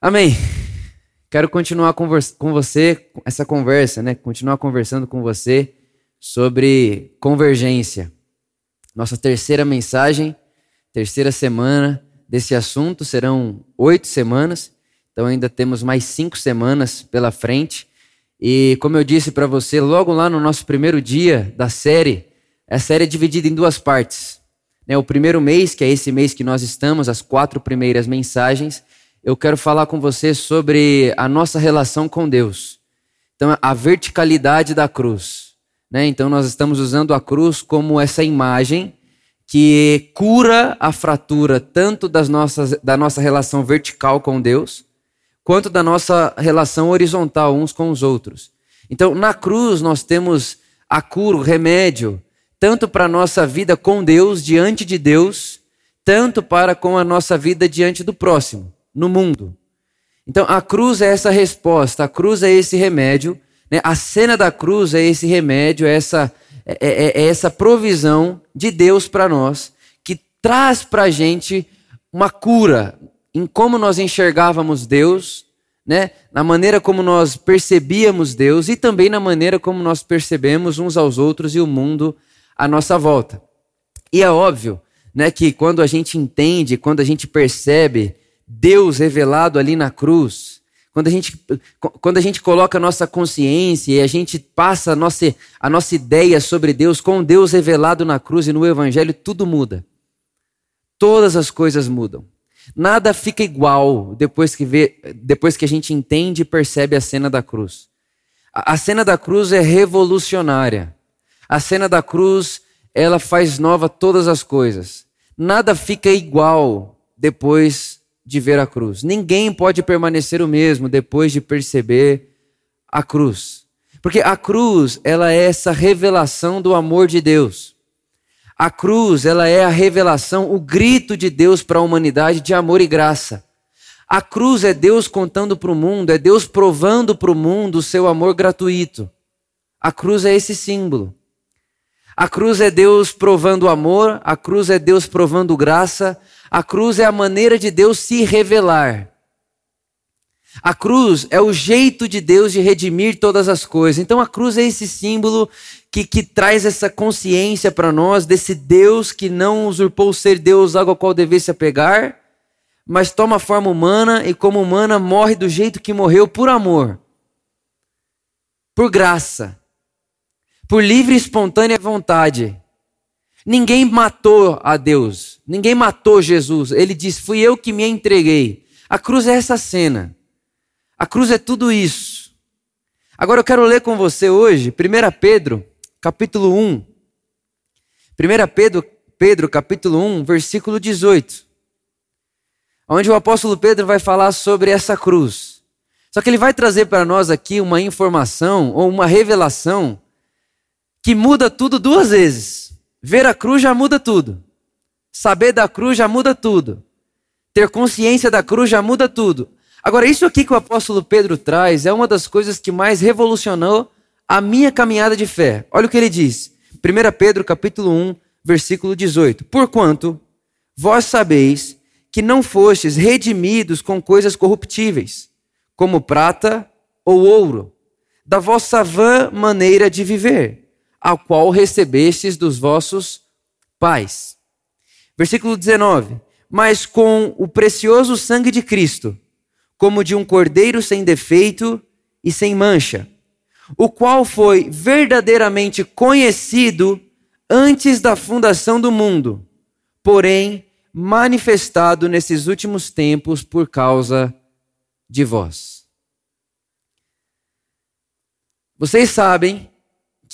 Amém. Quero continuar com você essa conversa, né? Continuar conversando com você sobre convergência. Nossa terceira mensagem, terceira semana desse assunto serão oito semanas, então ainda temos mais cinco semanas pela frente. E como eu disse para você logo lá no nosso primeiro dia da série, a série é dividida em duas partes. Né? O primeiro mês, que é esse mês que nós estamos, as quatro primeiras mensagens, eu quero falar com você sobre a nossa relação com Deus. Então, a verticalidade da cruz. Né? Então, nós estamos usando a cruz como essa imagem que cura a fratura tanto das nossas, da nossa relação vertical com Deus, quanto da nossa relação horizontal uns com os outros. Então, na cruz, nós temos a cura, o remédio, tanto para a nossa vida com Deus, diante de Deus, tanto para com a nossa vida diante do próximo no mundo. Então a cruz é essa resposta, a cruz é esse remédio, né? a cena da cruz é esse remédio, é essa, é, é, é essa provisão de Deus para nós, que traz para a gente uma cura em como nós enxergávamos Deus, né? na maneira como nós percebíamos Deus e também na maneira como nós percebemos uns aos outros e o mundo à nossa volta. E é óbvio né, que quando a gente entende, quando a gente percebe Deus revelado ali na cruz, quando a gente, quando a gente coloca a nossa consciência e a gente passa a nossa, a nossa ideia sobre Deus com Deus revelado na cruz e no Evangelho, tudo muda. Todas as coisas mudam. Nada fica igual depois que, vê, depois que a gente entende e percebe a cena da cruz. A, a cena da cruz é revolucionária. A cena da cruz, ela faz nova todas as coisas. Nada fica igual depois de ver a cruz. Ninguém pode permanecer o mesmo depois de perceber a cruz. Porque a cruz, ela é essa revelação do amor de Deus. A cruz, ela é a revelação, o grito de Deus para a humanidade de amor e graça. A cruz é Deus contando para o mundo, é Deus provando para o mundo o seu amor gratuito. A cruz é esse símbolo. A cruz é Deus provando amor, a cruz é Deus provando graça, a cruz é a maneira de Deus se revelar. A cruz é o jeito de Deus de redimir todas as coisas. Então a cruz é esse símbolo que, que traz essa consciência para nós desse Deus que não usurpou ser Deus, algo ao qual devesse apegar, mas toma forma humana e, como humana, morre do jeito que morreu por amor, por graça por livre e espontânea vontade. Ninguém matou a Deus, ninguém matou Jesus. Ele diz: Fui eu que me entreguei. A cruz é essa cena. A cruz é tudo isso. Agora eu quero ler com você hoje 1 Pedro, capítulo 1. 1 Pedro, Pedro, capítulo 1, versículo 18. Onde o apóstolo Pedro vai falar sobre essa cruz. Só que ele vai trazer para nós aqui uma informação ou uma revelação que muda tudo duas vezes. Ver a cruz já muda tudo. Saber da cruz já muda tudo. Ter consciência da cruz já muda tudo. Agora, isso aqui que o apóstolo Pedro traz é uma das coisas que mais revolucionou a minha caminhada de fé. Olha o que ele diz. 1 Pedro capítulo 1, versículo 18. Porquanto vós sabeis que não fostes redimidos com coisas corruptíveis, como prata ou ouro, da vossa vã maneira de viver a qual recebestes dos vossos pais. Versículo 19: Mas com o precioso sangue de Cristo, como de um cordeiro sem defeito e sem mancha, o qual foi verdadeiramente conhecido antes da fundação do mundo, porém manifestado nesses últimos tempos por causa de vós. Vocês sabem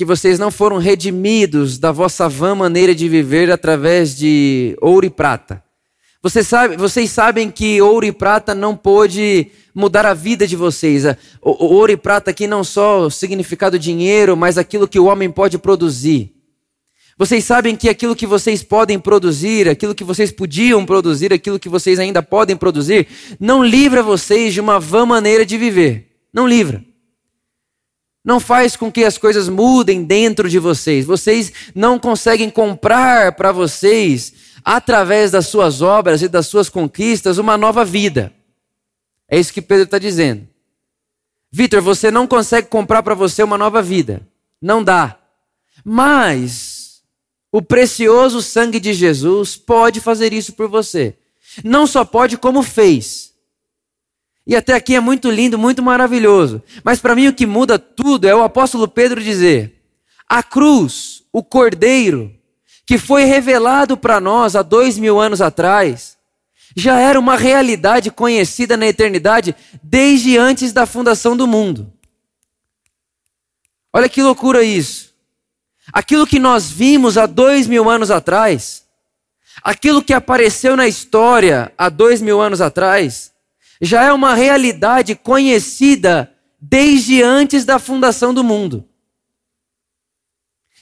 que vocês não foram redimidos da vossa vã maneira de viver através de ouro e prata. Vocês, sabe, vocês sabem que ouro e prata não pôde mudar a vida de vocês. O, o ouro e prata aqui não só o significado dinheiro, mas aquilo que o homem pode produzir. Vocês sabem que aquilo que vocês podem produzir, aquilo que vocês podiam produzir, aquilo que vocês ainda podem produzir, não livra vocês de uma vã maneira de viver. Não livra. Não faz com que as coisas mudem dentro de vocês. Vocês não conseguem comprar para vocês, através das suas obras e das suas conquistas, uma nova vida. É isso que Pedro está dizendo. Vitor, você não consegue comprar para você uma nova vida. Não dá. Mas o precioso sangue de Jesus pode fazer isso por você. Não só pode, como fez. E até aqui é muito lindo, muito maravilhoso. Mas para mim o que muda tudo é o apóstolo Pedro dizer: a cruz, o cordeiro, que foi revelado para nós há dois mil anos atrás, já era uma realidade conhecida na eternidade desde antes da fundação do mundo. Olha que loucura isso. Aquilo que nós vimos há dois mil anos atrás, aquilo que apareceu na história há dois mil anos atrás, já é uma realidade conhecida desde antes da fundação do mundo.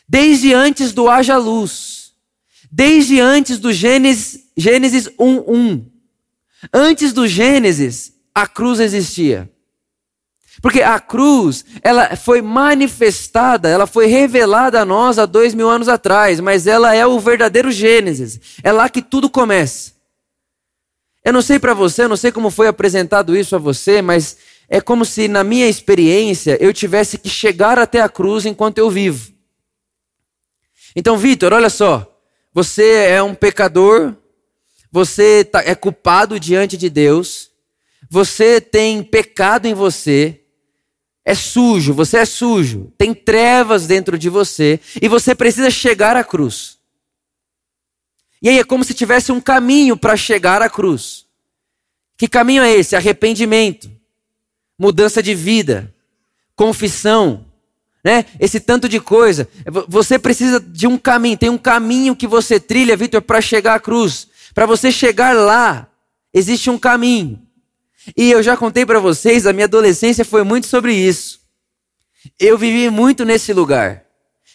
Desde antes do haja luz. Desde antes do Gênesis, Gênesis 1:1. Antes do Gênesis, a cruz existia. Porque a cruz, ela foi manifestada, ela foi revelada a nós há dois mil anos atrás, mas ela é o verdadeiro Gênesis. É lá que tudo começa. Eu não sei para você, eu não sei como foi apresentado isso a você, mas é como se na minha experiência eu tivesse que chegar até a cruz enquanto eu vivo. Então, Vitor, olha só. Você é um pecador, você tá, é culpado diante de Deus, você tem pecado em você, é sujo, você é sujo, tem trevas dentro de você e você precisa chegar à cruz. E aí é como se tivesse um caminho para chegar à cruz. Que caminho é esse? Arrependimento, mudança de vida, confissão, né? Esse tanto de coisa. Você precisa de um caminho, tem um caminho que você trilha, Vitor, para chegar à cruz. Para você chegar lá, existe um caminho. E eu já contei para vocês, a minha adolescência foi muito sobre isso. Eu vivi muito nesse lugar,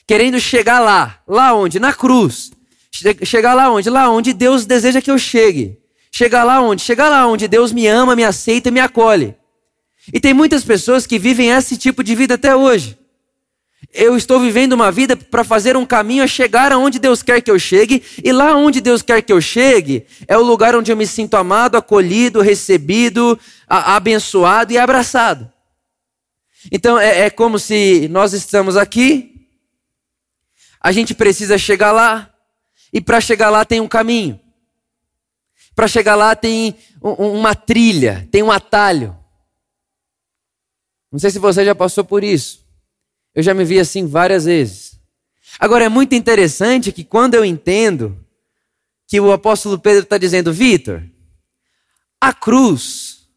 querendo chegar lá, lá onde? Na cruz. Chegar lá onde? Lá onde Deus deseja que eu chegue. Chegar lá onde? Chegar lá onde Deus me ama, me aceita e me acolhe. E tem muitas pessoas que vivem esse tipo de vida até hoje. Eu estou vivendo uma vida para fazer um caminho a chegar aonde Deus quer que eu chegue, e lá onde Deus quer que eu chegue é o lugar onde eu me sinto amado, acolhido, recebido, abençoado e abraçado. Então é, é como se nós estamos aqui, a gente precisa chegar lá, e para chegar lá tem um caminho. Para chegar lá tem um, uma trilha, tem um atalho. Não sei se você já passou por isso. Eu já me vi assim várias vezes. Agora é muito interessante que quando eu entendo que o apóstolo Pedro está dizendo, Vitor, a cruz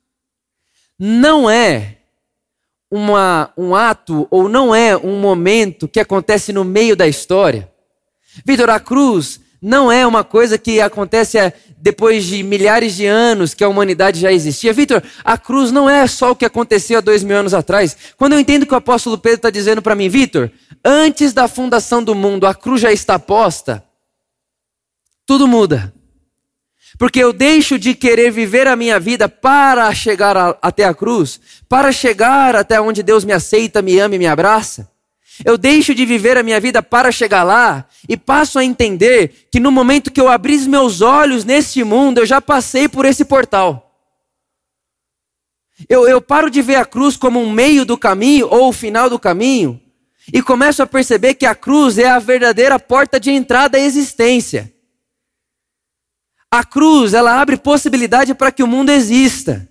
não é uma, um ato ou não é um momento que acontece no meio da história. Vitor, a cruz não é uma coisa que acontece depois de milhares de anos que a humanidade já existia. Vitor, a cruz não é só o que aconteceu há dois mil anos atrás. Quando eu entendo que o apóstolo Pedro está dizendo para mim, Vitor, antes da fundação do mundo, a cruz já está posta, tudo muda. Porque eu deixo de querer viver a minha vida para chegar a, até a cruz, para chegar até onde Deus me aceita, me ama e me abraça. Eu deixo de viver a minha vida para chegar lá e passo a entender que no momento que eu abri os meus olhos neste mundo, eu já passei por esse portal. Eu, eu paro de ver a cruz como um meio do caminho ou o final do caminho e começo a perceber que a cruz é a verdadeira porta de entrada à existência. A cruz, ela abre possibilidade para que o mundo exista.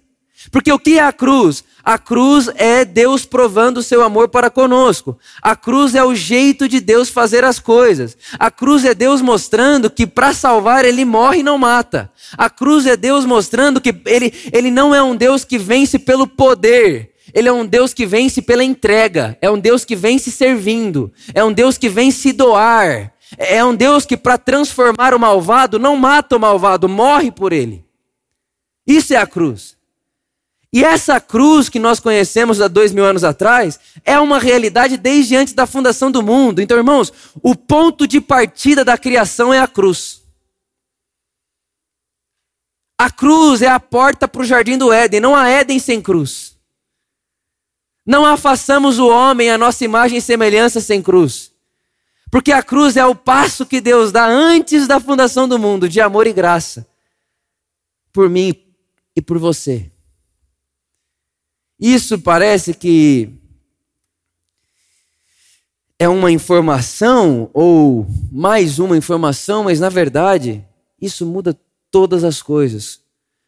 Porque o que é a cruz? A cruz é Deus provando o seu amor para conosco. A cruz é o jeito de Deus fazer as coisas. A cruz é Deus mostrando que para salvar ele morre e não mata. A cruz é Deus mostrando que ele, ele não é um Deus que vence pelo poder. Ele é um Deus que vence pela entrega. É um Deus que vence servindo. É um Deus que vem se doar. É um Deus que, para transformar o malvado, não mata o malvado, morre por ele. Isso é a cruz. E essa cruz que nós conhecemos há dois mil anos atrás é uma realidade desde antes da fundação do mundo. Então, irmãos, o ponto de partida da criação é a cruz. A cruz é a porta para o jardim do Éden, não há Éden sem cruz. Não afaçamos o homem a nossa imagem e semelhança sem cruz. Porque a cruz é o passo que Deus dá antes da fundação do mundo, de amor e graça, por mim e por você. Isso parece que é uma informação ou mais uma informação, mas na verdade isso muda todas as coisas.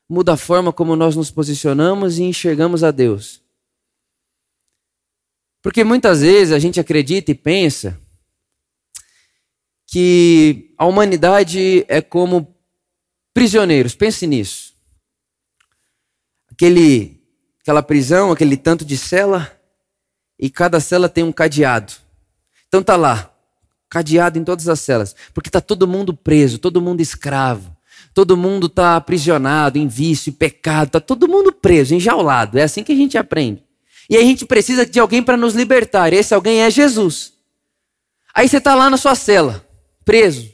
Muda a forma como nós nos posicionamos e enxergamos a Deus. Porque muitas vezes a gente acredita e pensa que a humanidade é como prisioneiros. Pense nisso. Aquele, aquela prisão, aquele tanto de cela, e cada cela tem um cadeado. Então tá lá, cadeado em todas as celas, porque tá todo mundo preso, todo mundo escravo, todo mundo tá aprisionado em vício, e pecado, tá todo mundo preso, enjaulado. É assim que a gente aprende. E a gente precisa de alguém para nos libertar. Esse alguém é Jesus. Aí você tá lá na sua cela, preso,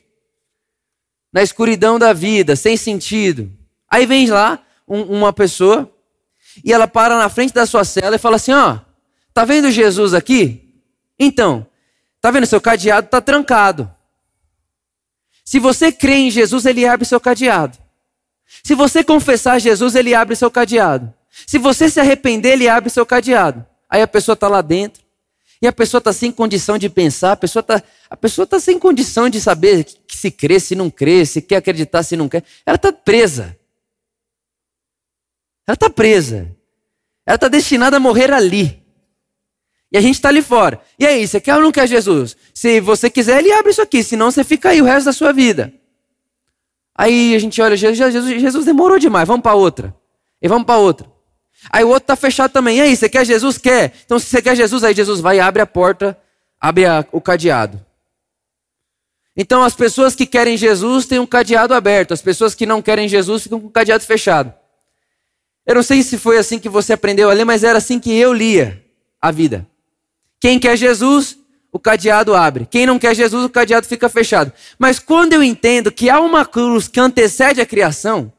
na escuridão da vida, sem sentido. Aí vem lá um, uma pessoa e ela para na frente da sua cela e fala assim: ó, tá vendo Jesus aqui? Então, Está vendo? Seu cadeado está trancado. Se você crê em Jesus, ele abre seu cadeado. Se você confessar Jesus, ele abre seu cadeado. Se você se arrepender, ele abre seu cadeado. Aí a pessoa está lá dentro. E a pessoa está sem condição de pensar, a pessoa está a pessoa tá sem condição de saber que se crê, se não crê, se quer acreditar, se não quer. Ela está presa. Ela está presa. Ela está destinada a morrer ali. E a gente está ali fora. E aí, você quer ou não quer Jesus? Se você quiser, ele abre isso aqui, senão você fica aí o resto da sua vida. Aí a gente olha, Jesus, Jesus, Jesus demorou demais, vamos para outra. E vamos para outra. Aí o outro está fechado também. E aí, você quer Jesus? Quer. Então, se você quer Jesus, aí Jesus vai e abre a porta, abre a, o cadeado. Então, as pessoas que querem Jesus têm um cadeado aberto. As pessoas que não querem Jesus ficam com o cadeado fechado. Eu não sei se foi assim que você aprendeu a ler, mas era assim que eu lia a vida. Quem quer Jesus, o cadeado abre. Quem não quer Jesus, o cadeado fica fechado. Mas quando eu entendo que há uma cruz que antecede a criação,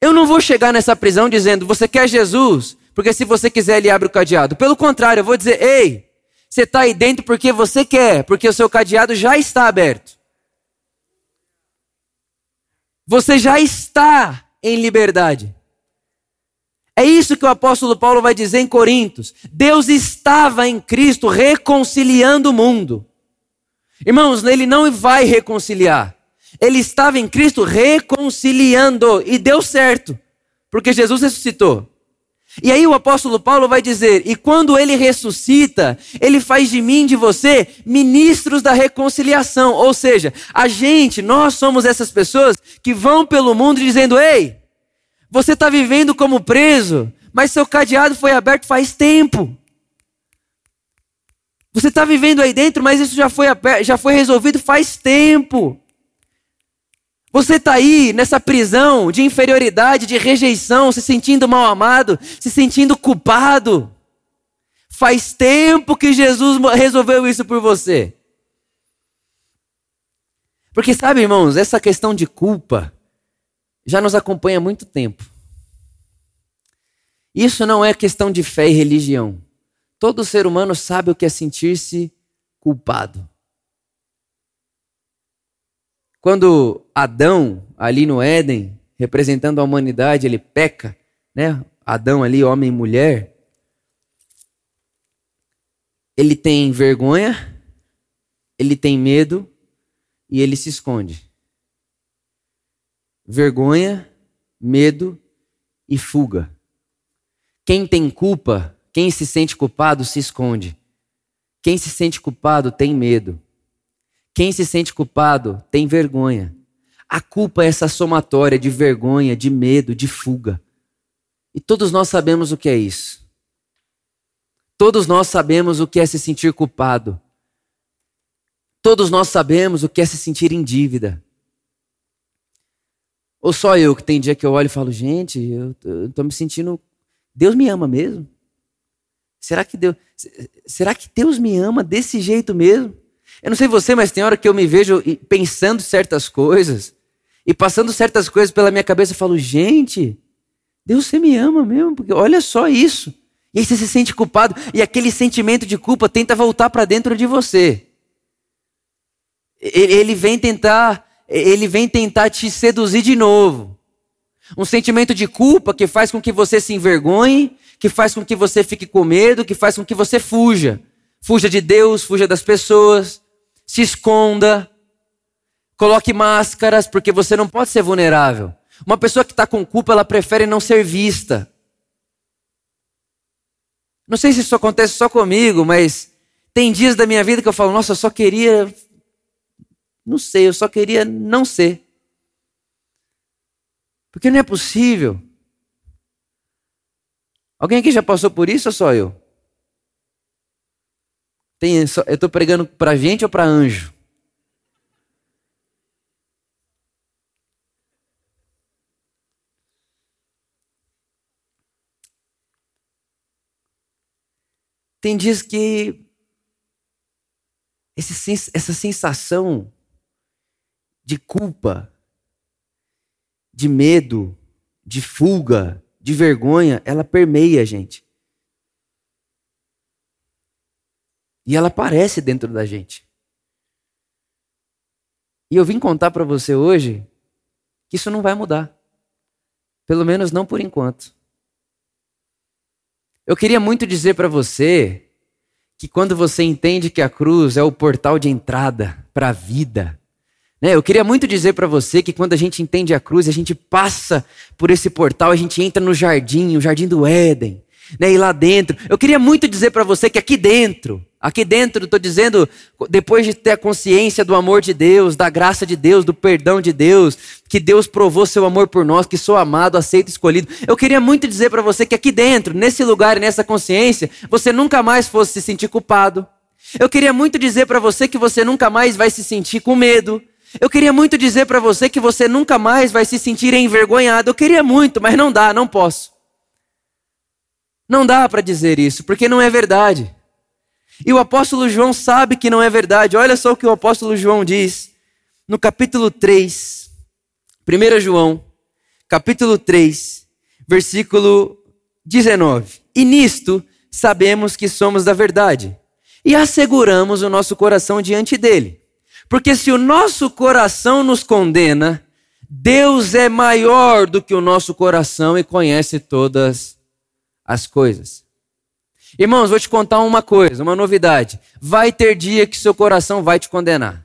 eu não vou chegar nessa prisão dizendo, você quer Jesus? Porque se você quiser, ele abre o cadeado. Pelo contrário, eu vou dizer, ei, você está aí dentro porque você quer, porque o seu cadeado já está aberto. Você já está em liberdade. É isso que o apóstolo Paulo vai dizer em Coríntios. Deus estava em Cristo reconciliando o mundo. Irmãos, ele não vai reconciliar. Ele estava em Cristo reconciliando e deu certo, porque Jesus ressuscitou. E aí o apóstolo Paulo vai dizer: "E quando ele ressuscita, ele faz de mim, de você, ministros da reconciliação". Ou seja, a gente, nós somos essas pessoas que vão pelo mundo dizendo: "Ei, você está vivendo como preso, mas seu cadeado foi aberto faz tempo. Você está vivendo aí dentro, mas isso já foi, já foi resolvido faz tempo. Você está aí nessa prisão de inferioridade, de rejeição, se sentindo mal amado, se sentindo culpado. Faz tempo que Jesus resolveu isso por você. Porque sabe, irmãos, essa questão de culpa já nos acompanha há muito tempo. Isso não é questão de fé e religião. Todo ser humano sabe o que é sentir-se culpado. Quando Adão, ali no Éden, representando a humanidade, ele peca, né? Adão ali, homem e mulher, ele tem vergonha, ele tem medo e ele se esconde vergonha, medo e fuga. Quem tem culpa, quem se sente culpado, se esconde. Quem se sente culpado tem medo. Quem se sente culpado tem vergonha. A culpa é essa somatória de vergonha, de medo, de fuga. E todos nós sabemos o que é isso. Todos nós sabemos o que é se sentir culpado. Todos nós sabemos o que é se sentir em dívida. Ou só eu que tem dia que eu olho e falo, gente, eu estou me sentindo. Deus me ama mesmo? Será que Deus, será que Deus me ama desse jeito mesmo? Eu não sei você, mas tem hora que eu me vejo pensando certas coisas e passando certas coisas pela minha cabeça e falo, gente, Deus você me ama mesmo, porque olha só isso. E aí você se sente culpado e aquele sentimento de culpa tenta voltar para dentro de você. Ele vem tentar ele vem tentar te seduzir de novo. Um sentimento de culpa que faz com que você se envergonhe, que faz com que você fique com medo, que faz com que você fuja. Fuja de Deus, fuja das pessoas, se esconda, coloque máscaras, porque você não pode ser vulnerável. Uma pessoa que está com culpa, ela prefere não ser vista. Não sei se isso acontece só comigo, mas tem dias da minha vida que eu falo, nossa, eu só queria. Não sei, eu só queria não ser. Porque não é possível. Alguém aqui já passou por isso ou só eu? Tem, eu estou pregando para gente ou para anjo? Tem dias que esse, essa sensação de culpa, de medo, de fuga, de vergonha, ela permeia a gente. E ela aparece dentro da gente. E eu vim contar para você hoje que isso não vai mudar. Pelo menos não por enquanto. Eu queria muito dizer para você que quando você entende que a cruz é o portal de entrada para a vida, né? Eu queria muito dizer para você que quando a gente entende a cruz, a gente passa por esse portal, a gente entra no jardim, o jardim do Éden, né? E lá dentro, eu queria muito dizer para você que aqui dentro Aqui dentro, estou dizendo, depois de ter a consciência do amor de Deus, da graça de Deus, do perdão de Deus, que Deus provou seu amor por nós, que sou amado, aceito, escolhido. Eu queria muito dizer para você que aqui dentro, nesse lugar e nessa consciência, você nunca mais fosse se sentir culpado. Eu queria muito dizer para você que você nunca mais vai se sentir com medo. Eu queria muito dizer para você que você nunca mais vai se sentir envergonhado. Eu queria muito, mas não dá, não posso. Não dá para dizer isso, porque não é verdade. E o apóstolo João sabe que não é verdade. Olha só o que o apóstolo João diz no capítulo 3, 1 João, capítulo 3, versículo 19. E nisto sabemos que somos da verdade e asseguramos o nosso coração diante dele. Porque se o nosso coração nos condena, Deus é maior do que o nosso coração e conhece todas as coisas. Irmãos, vou te contar uma coisa, uma novidade. Vai ter dia que seu coração vai te condenar.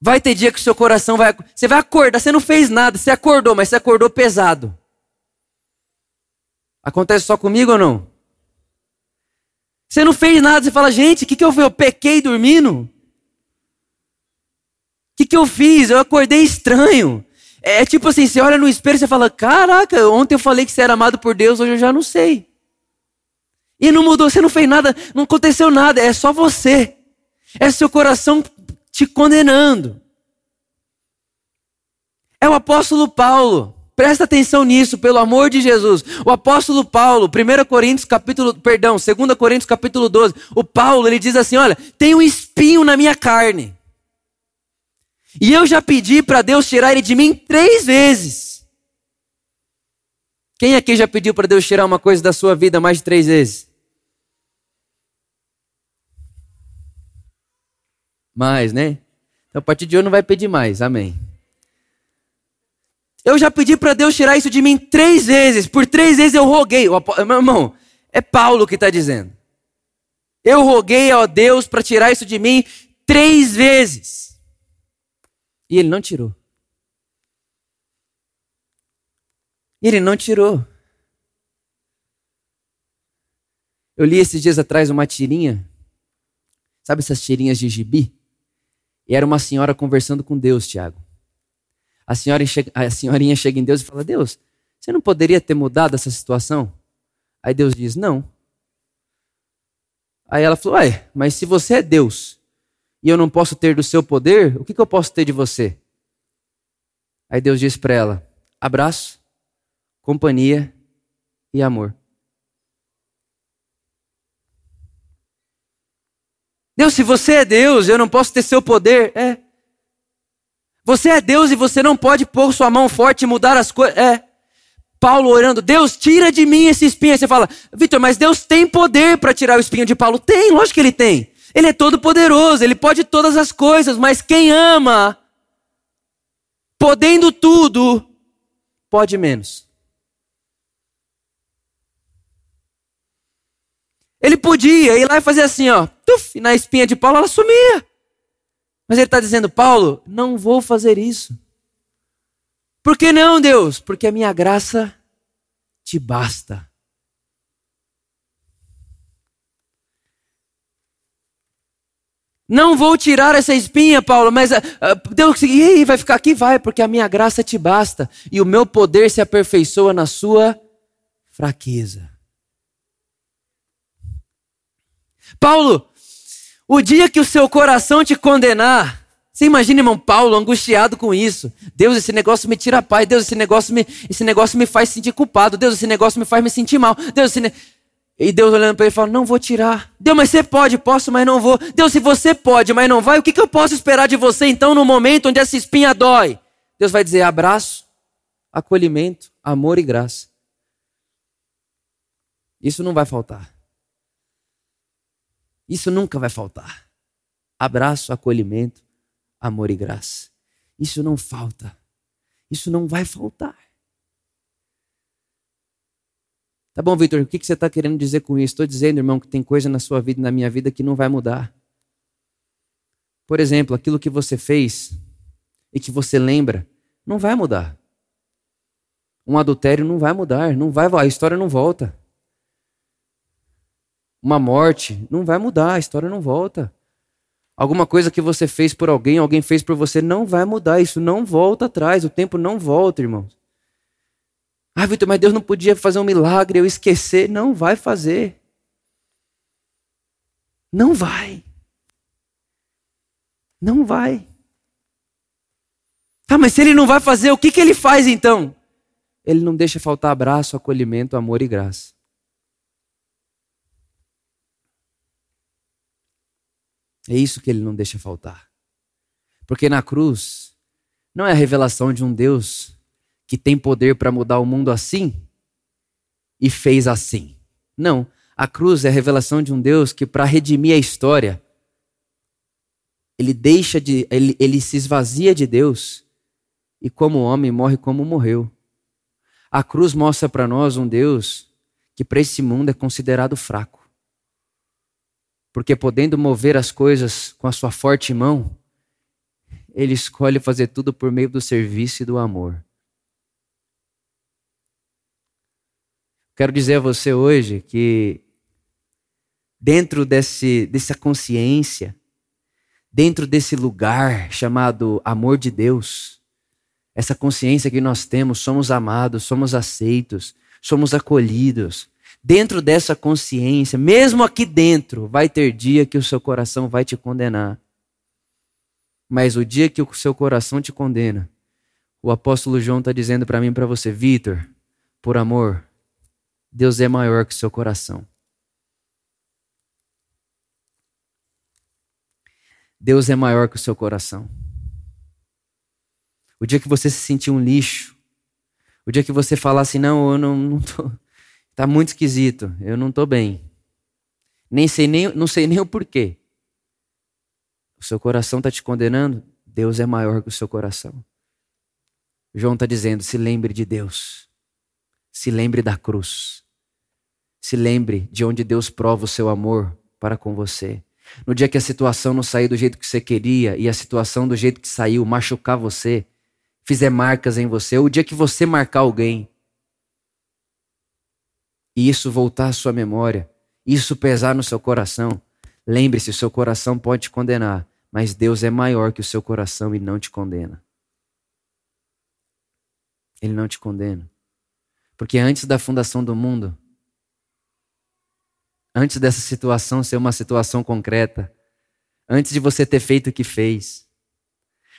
Vai ter dia que seu coração vai. Você vai acordar, você não fez nada, você acordou, mas você acordou pesado. Acontece só comigo ou não? Você não fez nada, você fala, gente, o que, que eu fiz? Eu pequei dormindo? O que, que eu fiz? Eu acordei estranho. É tipo assim, você olha no espelho e você fala: Caraca, ontem eu falei que você era amado por Deus, hoje eu já não sei. E não mudou, você não fez nada, não aconteceu nada, é só você. É seu coração te condenando. É o apóstolo Paulo. Presta atenção nisso, pelo amor de Jesus. O apóstolo Paulo, 1 Coríntios capítulo, perdão, 2 Coríntios capítulo 12. O Paulo, ele diz assim, olha, tem um espinho na minha carne. E eu já pedi para Deus tirar ele de mim três vezes. Quem aqui já pediu para Deus tirar uma coisa da sua vida mais de três vezes? Mais, né? Então a partir de hoje não vai pedir mais, amém. Eu já pedi para Deus tirar isso de mim três vezes. Por três vezes eu roguei. Meu irmão, é Paulo que está dizendo. Eu roguei ao Deus para tirar isso de mim três vezes. E ele não tirou. E ele não tirou. Eu li esses dias atrás uma tirinha. Sabe essas tirinhas de gibi? E era uma senhora conversando com Deus, Tiago. A, senhora a senhorinha chega em Deus e fala: Deus, você não poderia ter mudado essa situação? Aí Deus diz: Não. Aí ela falou: Ué, mas se você é Deus e eu não posso ter do seu poder, o que, que eu posso ter de você? Aí Deus disse para ela: abraço, companhia e amor. Deus, se você é Deus, eu não posso ter seu poder. É. Você é Deus e você não pode pôr sua mão forte e mudar as coisas. É. Paulo orando, Deus, tira de mim esse espinho. Aí você fala, Vitor, mas Deus tem poder para tirar o espinho de Paulo. Tem, lógico que ele tem. Ele é todo poderoso, ele pode todas as coisas, mas quem ama podendo tudo, pode menos. Ele podia ir lá e fazer assim, ó, tuf, na espinha de Paulo ela sumia. Mas ele está dizendo, Paulo, não vou fazer isso. Por que não, Deus? Porque a minha graça te basta. Não vou tirar essa espinha, Paulo, mas uh, Deus, e aí, vai ficar aqui? Vai, porque a minha graça te basta e o meu poder se aperfeiçoa na sua fraqueza. Paulo, o dia que o seu coração te condenar, você imagina, irmão Paulo, angustiado com isso. Deus, esse negócio me tira a paz. Deus, esse negócio me, esse negócio me faz sentir culpado. Deus, esse negócio me faz me sentir mal. Deus, esse ne... E Deus olhando para ele fala: Não vou tirar. Deus, mas você pode, posso, mas não vou. Deus, se você pode, mas não vai, o que, que eu posso esperar de você então no momento onde essa espinha dói? Deus vai dizer: abraço, acolhimento, amor e graça. Isso não vai faltar. Isso nunca vai faltar. Abraço, acolhimento, amor e graça. Isso não falta. Isso não vai faltar. Tá bom, Vitor, o que você está querendo dizer com isso? Estou dizendo, irmão, que tem coisa na sua vida e na minha vida que não vai mudar. Por exemplo, aquilo que você fez e que você lembra, não vai mudar. Um adultério não vai mudar, não vai, a história não volta. Uma morte não vai mudar, a história não volta. Alguma coisa que você fez por alguém, alguém fez por você, não vai mudar, isso não volta atrás, o tempo não volta, irmãos. Ah, Vitor, mas Deus não podia fazer um milagre, eu esquecer. Não vai fazer. Não vai. Não vai. Tá, mas se ele não vai fazer, o que, que ele faz então? Ele não deixa faltar abraço, acolhimento, amor e graça. É isso que ele não deixa faltar. Porque na cruz, não é a revelação de um Deus que tem poder para mudar o mundo assim e fez assim. Não. A cruz é a revelação de um Deus que, para redimir a história, ele deixa de. Ele, ele se esvazia de Deus e, como homem, morre como morreu. A cruz mostra para nós um Deus que, para esse mundo, é considerado fraco. Porque, podendo mover as coisas com a sua forte mão, ele escolhe fazer tudo por meio do serviço e do amor. Quero dizer a você hoje que, dentro desse, dessa consciência, dentro desse lugar chamado amor de Deus, essa consciência que nós temos, somos amados, somos aceitos, somos acolhidos. Dentro dessa consciência, mesmo aqui dentro, vai ter dia que o seu coração vai te condenar. Mas o dia que o seu coração te condena, o apóstolo João está dizendo para mim e para você, Vitor, por amor, Deus é maior que o seu coração. Deus é maior que o seu coração. O dia que você se sentir um lixo, o dia que você falar assim, não, eu não, não tô, tá muito esquisito, eu não tô bem. Nem sei nem, não sei nem o porquê. O seu coração está te condenando, Deus é maior que o seu coração. João está dizendo: se lembre de Deus. Se lembre da cruz. Se lembre de onde Deus prova o seu amor para com você. No dia que a situação não sair do jeito que você queria e a situação do jeito que saiu machucar você, fizer marcas em você, ou o dia que você marcar alguém e isso voltar à sua memória, isso pesar no seu coração, lembre-se: o seu coração pode te condenar, mas Deus é maior que o seu coração e não te condena. Ele não te condena. Porque antes da fundação do mundo, antes dessa situação ser uma situação concreta, antes de você ter feito o que fez,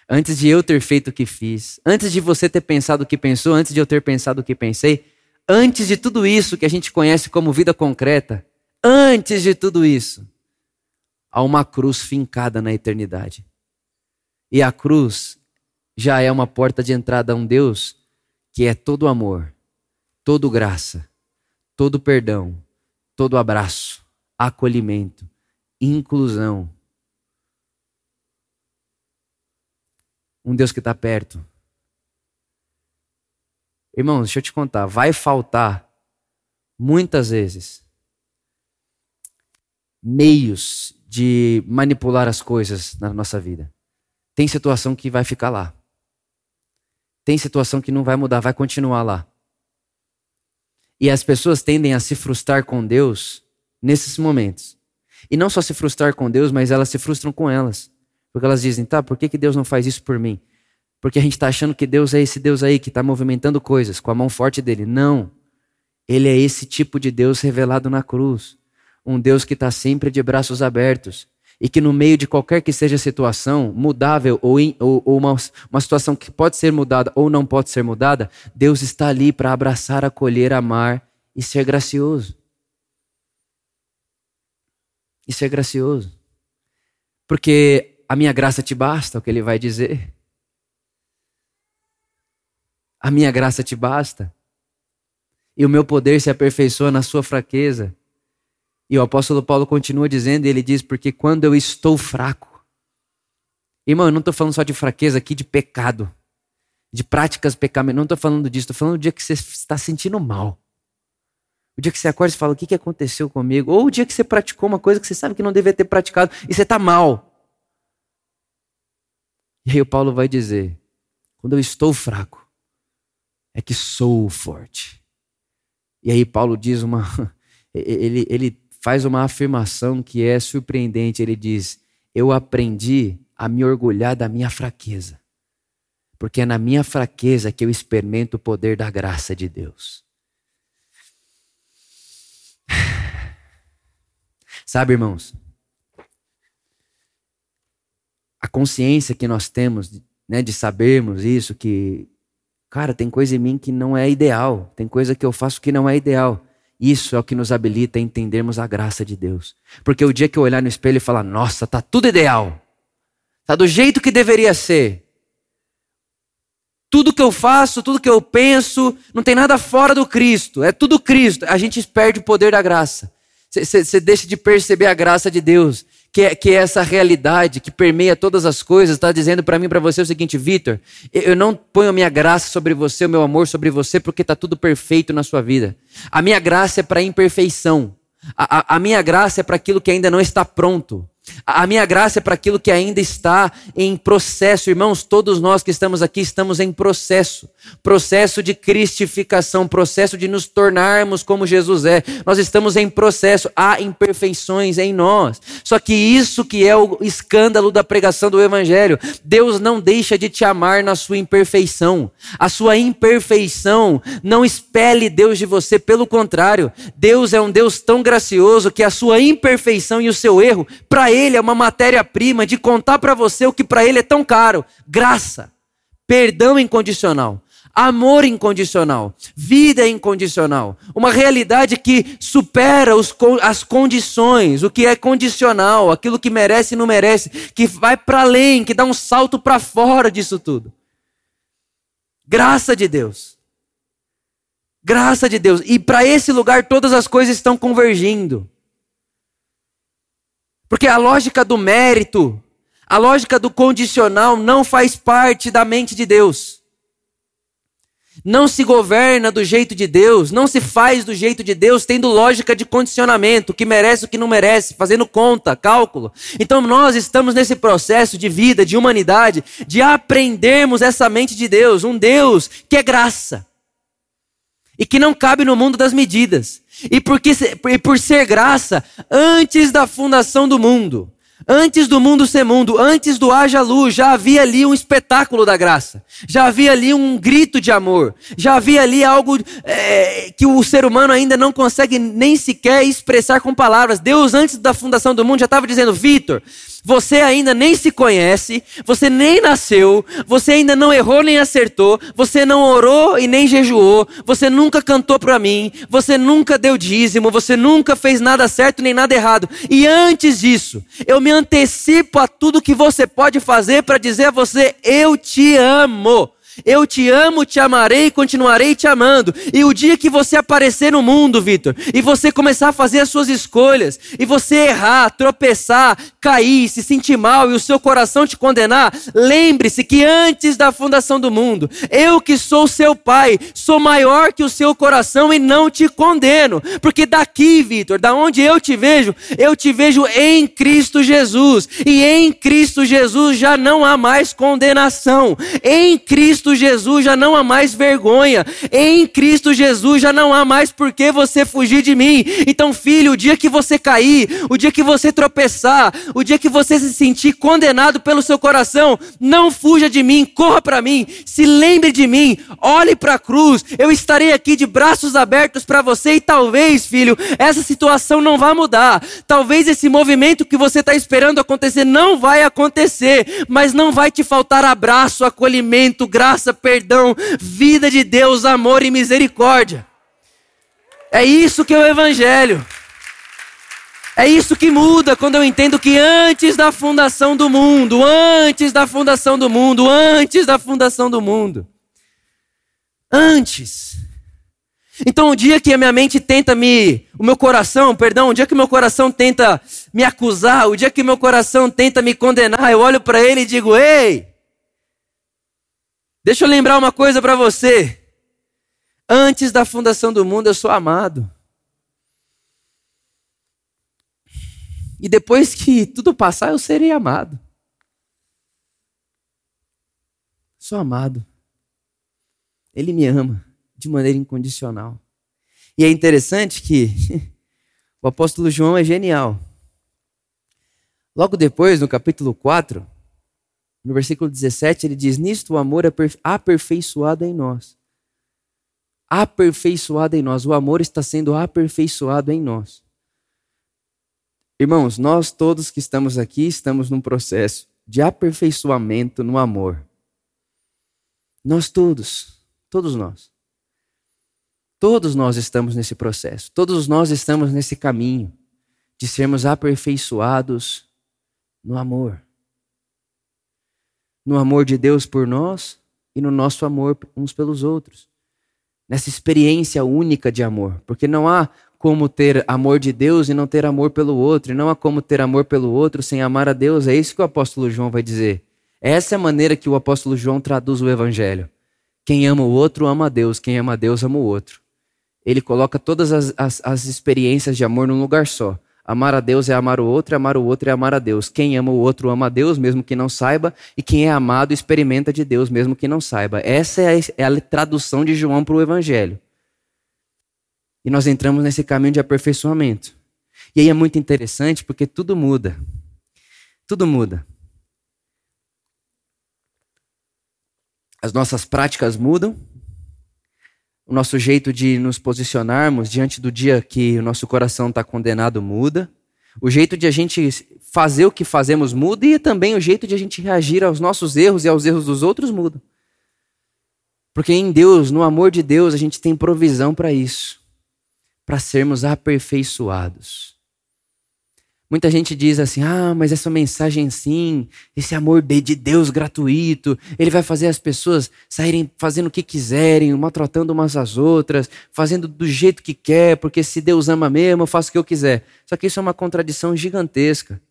antes de eu ter feito o que fiz, antes de você ter pensado o que pensou, antes de eu ter pensado o que pensei, antes de tudo isso que a gente conhece como vida concreta, antes de tudo isso, há uma cruz fincada na eternidade. E a cruz já é uma porta de entrada a um Deus que é todo amor, todo graça, todo perdão, todo abraço, acolhimento, inclusão. Um Deus que está perto, Irmãos, deixa eu te contar, vai faltar muitas vezes meios de manipular as coisas na nossa vida. Tem situação que vai ficar lá. Tem situação que não vai mudar, vai continuar lá. E as pessoas tendem a se frustrar com Deus nesses momentos. E não só se frustrar com Deus, mas elas se frustram com elas. Porque elas dizem, tá, por que, que Deus não faz isso por mim? Porque a gente está achando que Deus é esse Deus aí que está movimentando coisas com a mão forte dele. Não. Ele é esse tipo de Deus revelado na cruz. Um Deus que está sempre de braços abertos. E que no meio de qualquer que seja a situação, mudável ou, in, ou, ou uma, uma situação que pode ser mudada ou não pode ser mudada, Deus está ali para abraçar, acolher, amar e ser gracioso. E ser gracioso. Porque a minha graça te basta, é o que ele vai dizer. A minha graça te basta. E o meu poder se aperfeiçoa na sua fraqueza. E o apóstolo Paulo continua dizendo, ele diz: Porque quando eu estou fraco. Irmão, eu não estou falando só de fraqueza aqui, de pecado, de práticas pecaminosas. Não estou falando disso, estou falando do dia que você está sentindo mal. O dia que você acorda e fala: O que, que aconteceu comigo? Ou o dia que você praticou uma coisa que você sabe que não deveria ter praticado e você está mal. E aí o Paulo vai dizer: Quando eu estou fraco, é que sou forte. E aí Paulo diz uma. Ele, ele faz uma afirmação que é surpreendente. Ele diz: Eu aprendi a me orgulhar da minha fraqueza. Porque é na minha fraqueza que eu experimento o poder da graça de Deus. Sabe, irmãos? A consciência que nós temos né, de sabermos isso, que Cara, tem coisa em mim que não é ideal, tem coisa que eu faço que não é ideal. Isso é o que nos habilita a entendermos a graça de Deus. Porque o dia que eu olhar no espelho e falar, nossa, tá tudo ideal, tá do jeito que deveria ser. Tudo que eu faço, tudo que eu penso, não tem nada fora do Cristo, é tudo Cristo. A gente perde o poder da graça. Você deixa de perceber a graça de Deus que é, que é essa realidade que permeia todas as coisas, está dizendo para mim, para você o seguinte, Vitor, eu não ponho minha graça sobre você, o meu amor sobre você, porque está tudo perfeito na sua vida. A minha graça é para a imperfeição. A, a, a minha graça é para aquilo que ainda não está pronto. A minha graça é para aquilo que ainda está em processo. Irmãos, todos nós que estamos aqui estamos em processo. Processo de cristificação, processo de nos tornarmos como Jesus é. Nós estamos em processo. Há imperfeições em nós. Só que isso que é o escândalo da pregação do Evangelho. Deus não deixa de te amar na sua imperfeição. A sua imperfeição não expele Deus de você. Pelo contrário, Deus é um Deus tão gracioso que a sua imperfeição e o seu erro, para ele é uma matéria-prima de contar para você o que para ele é tão caro: graça, perdão incondicional, amor incondicional, vida incondicional, uma realidade que supera os, as condições, o que é condicional, aquilo que merece e não merece, que vai para além, que dá um salto para fora disso tudo. Graça de Deus. Graça de Deus. E para esse lugar todas as coisas estão convergindo. Porque a lógica do mérito, a lógica do condicional não faz parte da mente de Deus. Não se governa do jeito de Deus, não se faz do jeito de Deus, tendo lógica de condicionamento, que merece, o que não merece, fazendo conta, cálculo. Então nós estamos nesse processo de vida, de humanidade, de aprendermos essa mente de Deus, um Deus que é graça e que não cabe no mundo das medidas. E, porque, e por ser graça, antes da fundação do mundo, Antes do mundo ser mundo, antes do haja luz, já havia ali um espetáculo da graça. Já havia ali um grito de amor. Já havia ali algo é, que o ser humano ainda não consegue nem sequer expressar com palavras. Deus, antes da fundação do mundo, já estava dizendo: Vitor, você ainda nem se conhece, você nem nasceu, você ainda não errou nem acertou, você não orou e nem jejuou, você nunca cantou para mim, você nunca deu dízimo, você nunca fez nada certo nem nada errado. E antes disso, eu me antecipo a tudo que você pode fazer para dizer a você: eu te amo. Eu te amo, te amarei e continuarei te amando. E o dia que você aparecer no mundo, Vitor, e você começar a fazer as suas escolhas, e você errar, tropeçar, cair, se sentir mal e o seu coração te condenar, lembre-se que antes da fundação do mundo, eu que sou seu pai, sou maior que o seu coração e não te condeno. Porque daqui, Vitor, da onde eu te vejo, eu te vejo em Cristo Jesus. E em Cristo Jesus já não há mais condenação. Em Cristo Jesus já não há mais vergonha. Em Cristo Jesus já não há mais por que você fugir de mim. Então, filho, o dia que você cair, o dia que você tropeçar, o dia que você se sentir condenado pelo seu coração, não fuja de mim, corra para mim, se lembre de mim, olhe para a cruz. Eu estarei aqui de braços abertos para você e talvez, filho, essa situação não vá mudar. Talvez esse movimento que você está esperando acontecer não vai acontecer, mas não vai te faltar abraço, acolhimento, graça, perdão, vida de Deus, amor e misericórdia. É isso que é o Evangelho. É isso que muda quando eu entendo que antes da fundação do mundo, antes da fundação do mundo, antes da fundação do mundo, antes. Então, o dia que a minha mente tenta me, o meu coração, perdão, o dia que meu coração tenta me acusar, o dia que meu coração tenta me condenar, eu olho para ele e digo: "Ei, deixa eu lembrar uma coisa para você. Antes da fundação do mundo, eu sou amado. E depois que tudo passar, eu serei amado. Sou amado. Ele me ama de maneira incondicional. E é interessante que o apóstolo João é genial. Logo depois, no capítulo 4, no versículo 17, ele diz: Nisto o amor é aperfeiçoado em nós aperfeiçoada em nós. O amor está sendo aperfeiçoado em nós. Irmãos, nós todos que estamos aqui estamos num processo de aperfeiçoamento no amor. Nós todos, todos nós. Todos nós estamos nesse processo, todos nós estamos nesse caminho de sermos aperfeiçoados no amor. No amor de Deus por nós e no nosso amor uns pelos outros nessa experiência única de amor, porque não há como ter amor de Deus e não ter amor pelo outro, e não há como ter amor pelo outro sem amar a Deus. É isso que o apóstolo João vai dizer. Essa é a maneira que o apóstolo João traduz o evangelho. Quem ama o outro ama a Deus, quem ama a Deus ama o outro. Ele coloca todas as, as, as experiências de amor num lugar só. Amar a Deus é amar o outro, e amar o outro é amar a Deus. Quem ama o outro ama a Deus, mesmo que não saiba, e quem é amado experimenta de Deus, mesmo que não saiba. Essa é a, é a tradução de João para o Evangelho. E nós entramos nesse caminho de aperfeiçoamento. E aí é muito interessante porque tudo muda. Tudo muda. As nossas práticas mudam, o nosso jeito de nos posicionarmos diante do dia que o nosso coração está condenado muda. O jeito de a gente fazer o que fazemos muda e também o jeito de a gente reagir aos nossos erros e aos erros dos outros muda. Porque em Deus, no amor de Deus, a gente tem provisão para isso para sermos aperfeiçoados. Muita gente diz assim: ah, mas essa mensagem sim, esse amor de Deus gratuito, ele vai fazer as pessoas saírem fazendo o que quiserem, maltratando umas às outras, fazendo do jeito que quer, porque se Deus ama mesmo, eu faço o que eu quiser. Só que isso é uma contradição gigantesca.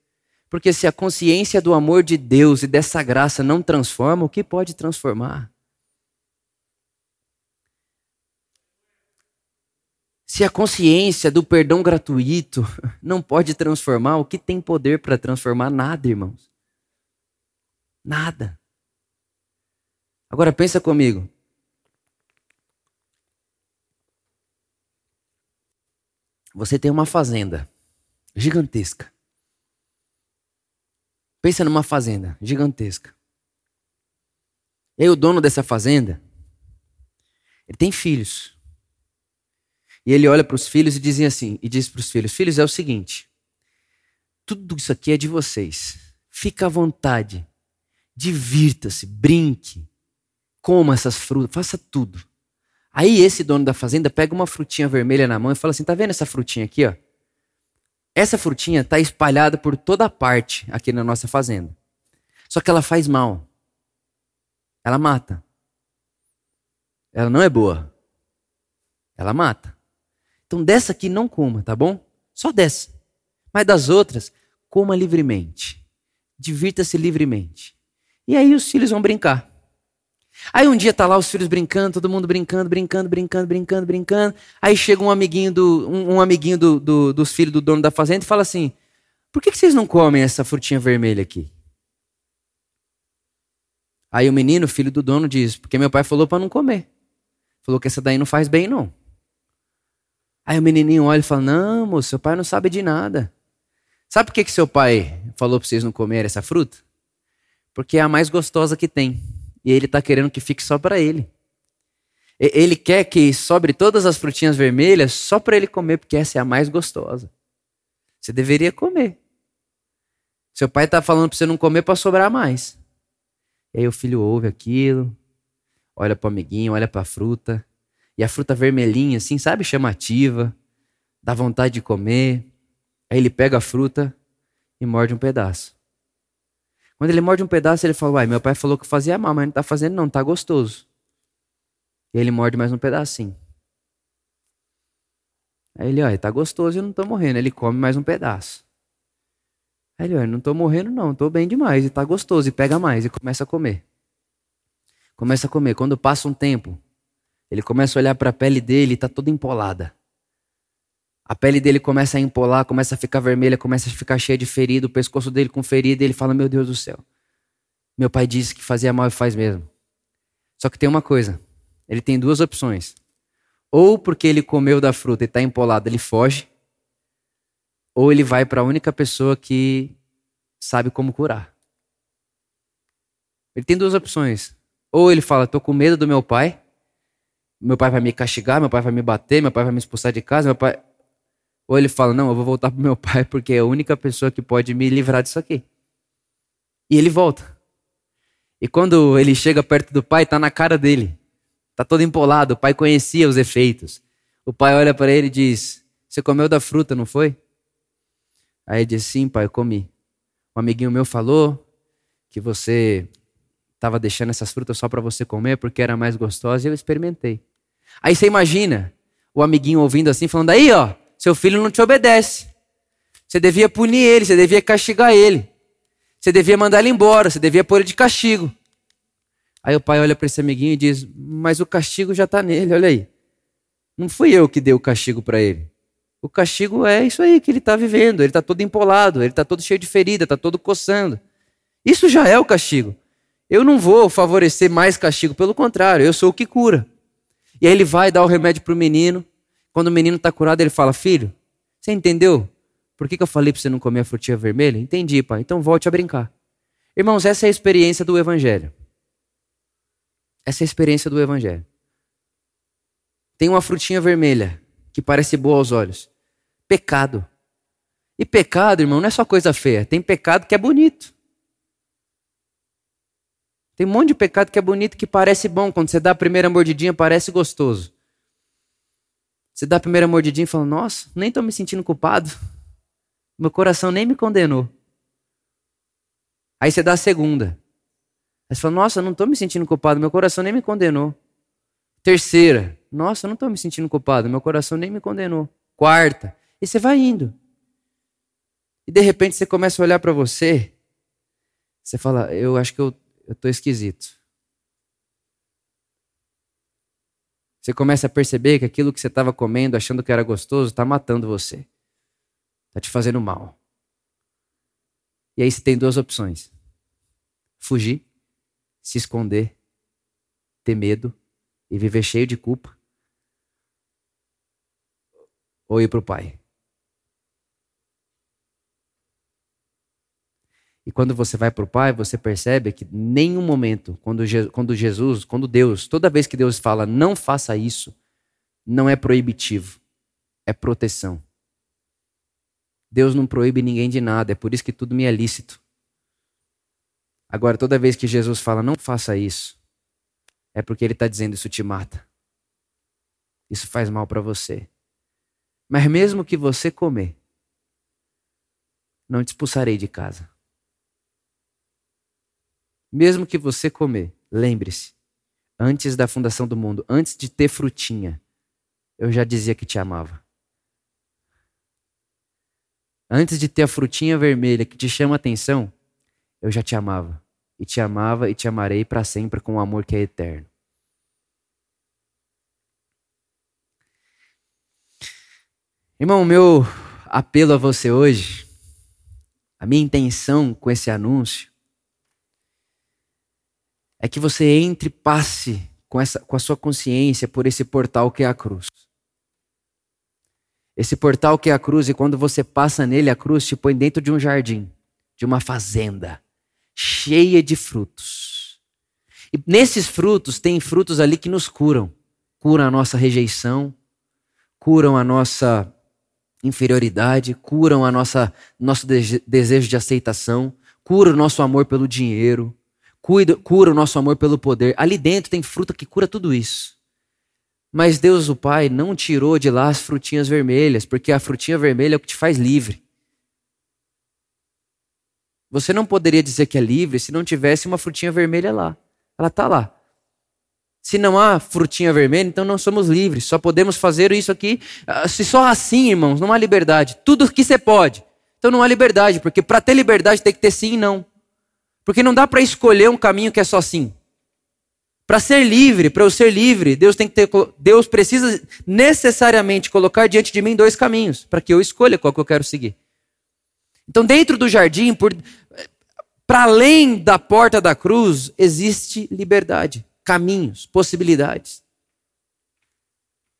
Porque se a consciência do amor de Deus e dessa graça não transforma, o que pode transformar? Se a consciência do perdão gratuito não pode transformar, o que tem poder para transformar? Nada, irmãos. Nada. Agora pensa comigo. Você tem uma fazenda gigantesca. Pensa numa fazenda gigantesca. E aí o dono dessa fazenda, ele tem filhos. E ele olha para os filhos e diz assim, e diz para os filhos: "Filhos, é o seguinte, tudo isso aqui é de vocês. Fica à vontade. Divirta-se, brinque, coma essas frutas, faça tudo. Aí esse dono da fazenda pega uma frutinha vermelha na mão e fala assim: "Tá vendo essa frutinha aqui, ó? Essa frutinha está espalhada por toda parte aqui na nossa fazenda. Só que ela faz mal. Ela mata. ela não é boa. Ela mata. Então dessa aqui não coma, tá bom? Só dessa. Mas das outras, coma livremente. Divirta-se livremente. E aí os filhos vão brincar. Aí um dia tá lá os filhos brincando, todo mundo brincando, brincando, brincando, brincando, brincando. Aí chega um amiguinho do um, um amiguinho do, do, dos filhos do dono da fazenda e fala assim: Por que, que vocês não comem essa frutinha vermelha aqui? Aí o menino, filho do dono, diz: Porque meu pai falou para não comer. Falou que essa daí não faz bem, não. Aí o menininho olha e fala: Não, moço, seu pai não sabe de nada. Sabe por que, que seu pai falou para vocês não comerem essa fruta? Porque é a mais gostosa que tem. E ele está querendo que fique só para ele. Ele quer que sobre todas as frutinhas vermelhas só para ele comer, porque essa é a mais gostosa. Você deveria comer. Seu pai está falando para você não comer para sobrar mais. E aí o filho ouve aquilo, olha para o amiguinho, olha para a fruta. E a fruta vermelhinha, assim, sabe, chamativa, dá vontade de comer. Aí ele pega a fruta e morde um pedaço. Quando ele morde um pedaço, ele fala: Uai, meu pai falou que fazia mal, mas não está fazendo, não, está gostoso. E ele morde mais um pedacinho. Aí ele, olha, tá gostoso e eu não tô morrendo. Ele come mais um pedaço. Aí ele, olha, não tô morrendo não, tô bem demais e tá gostoso. E pega mais e começa a comer. Começa a comer. Quando passa um tempo, ele começa a olhar para a pele dele e tá toda empolada. A pele dele começa a empolar, começa a ficar vermelha, começa a ficar cheia de ferida, o pescoço dele com ferida, e ele fala: Meu Deus do céu, meu pai disse que fazia mal e faz mesmo. Só que tem uma coisa: ele tem duas opções. Ou porque ele comeu da fruta e está empolado, ele foge, ou ele vai para a única pessoa que sabe como curar. Ele tem duas opções. Ou ele fala: Estou com medo do meu pai, meu pai vai me castigar, meu pai vai me bater, meu pai vai me expulsar de casa, meu pai. Ou ele fala: Não, eu vou voltar para meu pai porque é a única pessoa que pode me livrar disso aqui. E ele volta. E quando ele chega perto do pai, está na cara dele. Está todo empolado. O pai conhecia os efeitos. O pai olha para ele e diz: Você comeu da fruta, não foi? Aí ele diz: Sim, pai, comi. Um amiguinho meu falou que você estava deixando essas frutas só para você comer porque era mais gostosa e eu experimentei. Aí você imagina o amiguinho ouvindo assim, falando: Aí, ó, seu filho não te obedece. Você devia punir ele, você devia castigar ele. Você devia mandar ele embora, você devia pôr ele de castigo. Aí o pai olha para esse amiguinho e diz: Mas o castigo já está nele, olha aí. Não fui eu que dei o castigo para ele. O castigo é isso aí que ele está vivendo. Ele está todo empolado, ele está todo cheio de ferida, está todo coçando. Isso já é o castigo. Eu não vou favorecer mais castigo, pelo contrário, eu sou o que cura. E aí ele vai dar o remédio para o menino, quando o menino está curado, ele fala: Filho, você entendeu? Por que, que eu falei para você não comer a frutinha vermelha? Entendi, pai. Então volte a brincar. Irmãos, essa é a experiência do Evangelho. Essa é a experiência do Evangelho. Tem uma frutinha vermelha que parece boa aos olhos. Pecado. E pecado, irmão, não é só coisa feia. Tem pecado que é bonito. Tem um monte de pecado que é bonito que parece bom. Quando você dá a primeira mordidinha, parece gostoso. Você dá a primeira mordidinha e fala: Nossa, nem estou me sentindo culpado. Meu coração nem me condenou. Aí você dá a segunda. Aí você fala: Nossa, não estou me sentindo culpado. Meu coração nem me condenou. Terceira. Nossa, não estou me sentindo culpado. Meu coração nem me condenou. Quarta. E você vai indo. E de repente você começa a olhar para você. Você fala: Eu acho que eu estou esquisito. Você começa a perceber que aquilo que você estava comendo, achando que era gostoso, está matando você. Está te fazendo mal. E aí você tem duas opções: fugir, se esconder, ter medo e viver cheio de culpa, ou ir para o Pai. E quando você vai para o Pai, você percebe que nenhum momento, quando, quando Jesus, quando Deus, toda vez que Deus fala não faça isso, não é proibitivo, é proteção. Deus não proíbe ninguém de nada, é por isso que tudo me é lícito. Agora, toda vez que Jesus fala não faça isso, é porque ele está dizendo isso te mata. Isso faz mal para você. Mas mesmo que você comer, não te expulsarei de casa. Mesmo que você comer, lembre-se, antes da fundação do mundo, antes de ter frutinha, eu já dizia que te amava. Antes de ter a frutinha vermelha que te chama a atenção, eu já te amava. E te amava e te amarei para sempre com um amor que é eterno. Irmão, meu apelo a você hoje, a minha intenção com esse anúncio, é que você entre e passe com, essa, com a sua consciência por esse portal que é a cruz. Esse portal que é a cruz, e quando você passa nele, a cruz te põe dentro de um jardim, de uma fazenda, cheia de frutos. E nesses frutos, tem frutos ali que nos curam. Curam a nossa rejeição, curam a nossa inferioridade, curam a nossa nosso desejo de aceitação, cura o nosso amor pelo dinheiro, cura, cura o nosso amor pelo poder. Ali dentro tem fruta que cura tudo isso. Mas Deus, o Pai, não tirou de lá as frutinhas vermelhas, porque a frutinha vermelha é o que te faz livre. Você não poderia dizer que é livre se não tivesse uma frutinha vermelha lá. Ela está lá. Se não há frutinha vermelha, então não somos livres. Só podemos fazer isso aqui. Ah, se só assim, irmãos, não há liberdade. Tudo que você pode. Então não há liberdade, porque para ter liberdade tem que ter sim e não. Porque não dá para escolher um caminho que é só sim. Para ser livre, para eu ser livre, Deus tem que ter, Deus precisa necessariamente colocar diante de mim dois caminhos para que eu escolha qual que eu quero seguir. Então, dentro do jardim, para além da porta da cruz, existe liberdade, caminhos, possibilidades.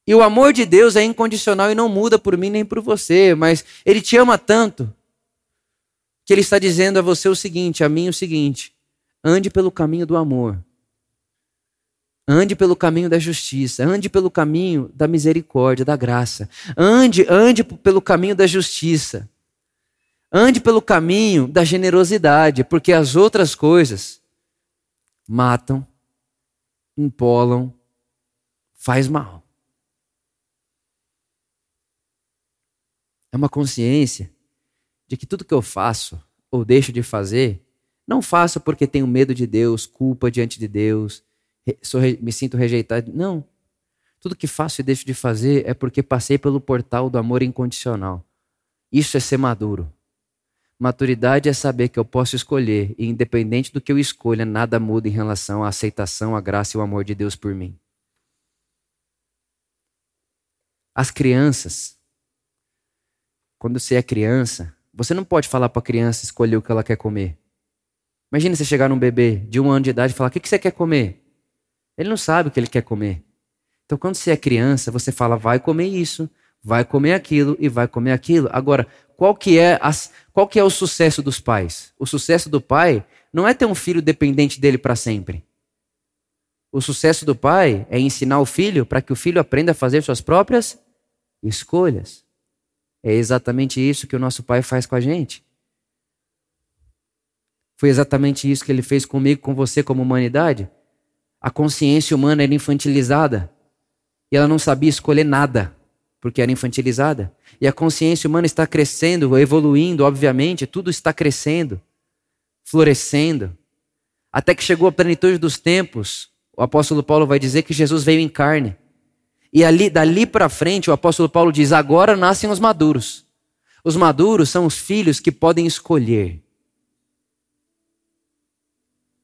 E o amor de Deus é incondicional e não muda por mim nem por você, mas Ele te ama tanto que Ele está dizendo a você o seguinte, a mim o seguinte: ande pelo caminho do amor Ande pelo caminho da justiça, ande pelo caminho da misericórdia, da graça. Ande, ande pelo caminho da justiça. Ande pelo caminho da generosidade, porque as outras coisas matam, empolam, faz mal. É uma consciência de que tudo que eu faço ou deixo de fazer, não faço porque tenho medo de Deus, culpa diante de Deus, sou, me sinto rejeitado. Não. Tudo que faço e deixo de fazer é porque passei pelo portal do amor incondicional. Isso é ser maduro. Maturidade é saber que eu posso escolher e, independente do que eu escolha, nada muda em relação à aceitação, à graça e o amor de Deus por mim. As crianças, quando você é criança, você não pode falar para a criança escolher o que ela quer comer. Imagina você chegar num bebê de um ano de idade e falar: O que você quer comer? Ele não sabe o que ele quer comer. Então, quando você é criança, você fala, vai comer isso, vai comer aquilo e vai comer aquilo. Agora, qual que é, as, qual que é o sucesso dos pais? O sucesso do pai não é ter um filho dependente dele para sempre. O sucesso do pai é ensinar o filho para que o filho aprenda a fazer suas próprias escolhas. É exatamente isso que o nosso pai faz com a gente. Foi exatamente isso que ele fez comigo, com você, como humanidade a consciência humana era infantilizada e ela não sabia escolher nada, porque era infantilizada. E a consciência humana está crescendo, evoluindo, obviamente, tudo está crescendo, florescendo, até que chegou a plenitude dos tempos. O apóstolo Paulo vai dizer que Jesus veio em carne. E ali, dali para frente, o apóstolo Paulo diz: agora nascem os maduros. Os maduros são os filhos que podem escolher.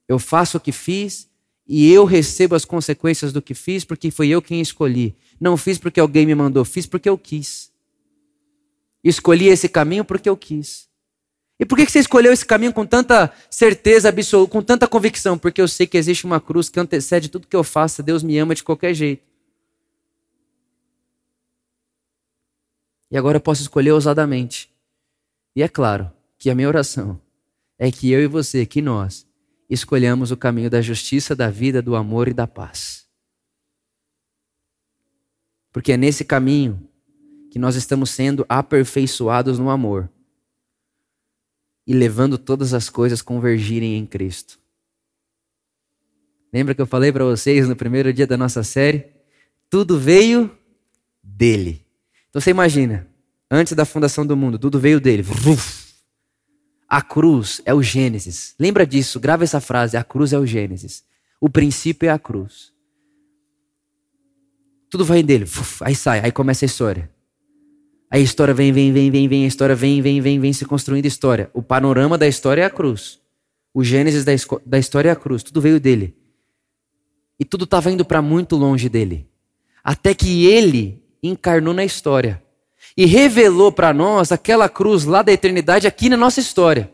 Eu faço o que fiz e eu recebo as consequências do que fiz porque foi eu quem escolhi. Não fiz porque alguém me mandou, fiz porque eu quis. Escolhi esse caminho porque eu quis. E por que você escolheu esse caminho com tanta certeza absoluta, com tanta convicção? Porque eu sei que existe uma cruz que antecede tudo que eu faça. Deus me ama de qualquer jeito. E agora eu posso escolher ousadamente. E é claro que a minha oração é que eu e você, que nós, escolhamos o caminho da justiça, da vida, do amor e da paz. Porque é nesse caminho que nós estamos sendo aperfeiçoados no amor e levando todas as coisas convergirem em Cristo. Lembra que eu falei para vocês no primeiro dia da nossa série? Tudo veio dele. Então você imagina, antes da fundação do mundo, tudo veio dele. A cruz é o Gênesis. Lembra disso, grava essa frase: a cruz é o Gênesis. O princípio é a cruz. Tudo vai dele. Aí sai, aí começa a história. Aí a história vem, vem, vem, vem, vem, a história vem, vem, vem, vem se construindo história. O panorama da história é a cruz. O Gênesis da, da história é a cruz. Tudo veio dele. E tudo estava indo para muito longe dele. Até que ele encarnou na história e revelou para nós aquela cruz lá da eternidade aqui na nossa história.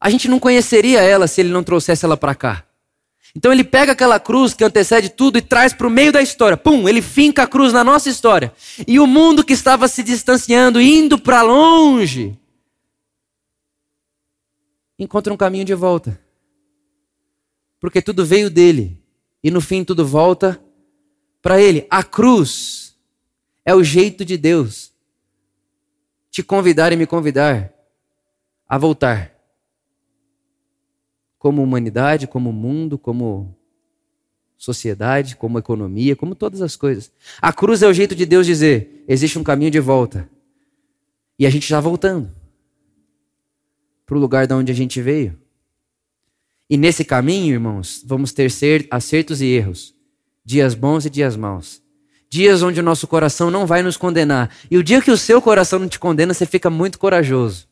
A gente não conheceria ela se ele não trouxesse ela para cá. Então ele pega aquela cruz que antecede tudo e traz para o meio da história. Pum, ele finca a cruz na nossa história. E o mundo que estava se distanciando, indo para longe, encontra um caminho de volta. Porque tudo veio dele. E no fim tudo volta para ele. A cruz é o jeito de Deus te convidar e me convidar a voltar. Como humanidade, como mundo, como sociedade, como economia, como todas as coisas. A cruz é o jeito de Deus dizer: existe um caminho de volta. E a gente já voltando para o lugar de onde a gente veio. E nesse caminho, irmãos, vamos ter acertos e erros, dias bons e dias maus. Dias onde o nosso coração não vai nos condenar. E o dia que o seu coração não te condena, você fica muito corajoso.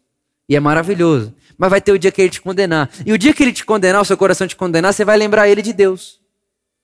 E é maravilhoso. Mas vai ter o dia que ele te condenar. E o dia que ele te condenar, o seu coração te condenar, você vai lembrar ele de Deus.